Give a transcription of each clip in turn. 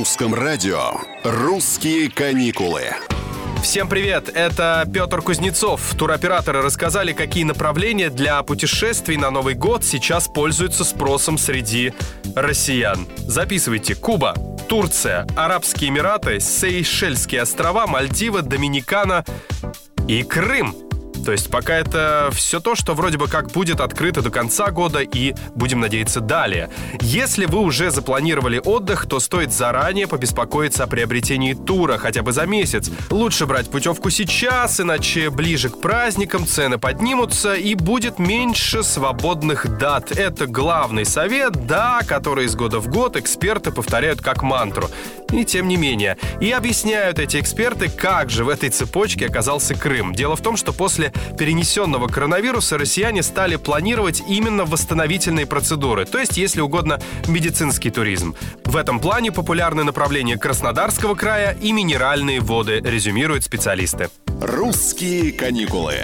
русском радио «Русские каникулы». Всем привет, это Петр Кузнецов. Туроператоры рассказали, какие направления для путешествий на Новый год сейчас пользуются спросом среди россиян. Записывайте. Куба, Турция, Арабские Эмираты, Сейшельские острова, Мальдивы, Доминикана и Крым – то есть пока это все то, что вроде бы как будет открыто до конца года и, будем надеяться, далее. Если вы уже запланировали отдых, то стоит заранее побеспокоиться о приобретении тура хотя бы за месяц. Лучше брать путевку сейчас, иначе ближе к праздникам цены поднимутся и будет меньше свободных дат. Это главный совет, да, который из года в год эксперты повторяют как мантру. И тем не менее. И объясняют эти эксперты, как же в этой цепочке оказался Крым. Дело в том, что после перенесенного коронавируса россияне стали планировать именно восстановительные процедуры, то есть, если угодно, медицинский туризм. В этом плане популярны направления Краснодарского края и минеральные воды, резюмируют специалисты. Русские каникулы.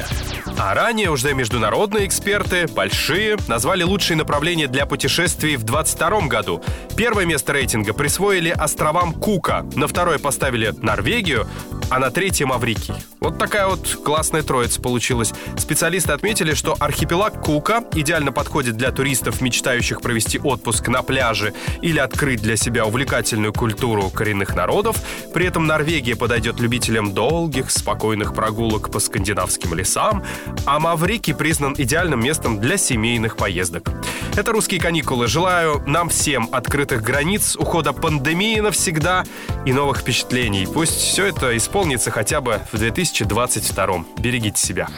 А ранее уже международные эксперты, большие, назвали лучшие направления для путешествий в 2022 году. Первое место рейтинга присвоили островам Кука, на второе поставили Норвегию, а на третье Маврикий. Вот такая вот классная троица получилась. Специалисты отметили, что архипелаг Кука идеально подходит для туристов, мечтающих провести отпуск на пляже или открыть для себя увлекательную культуру коренных народов. При этом Норвегия подойдет любителям долгих, спокойных прогулок по скандинавским лесам, а Маврикий признан идеальным местом для семейных поездок. Это «Русские каникулы». Желаю нам всем открытых границ, ухода пандемии навсегда и новых впечатлений. Пусть все это исполнится хотя бы в 2022. Берегите себя.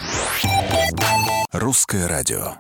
Русское радио.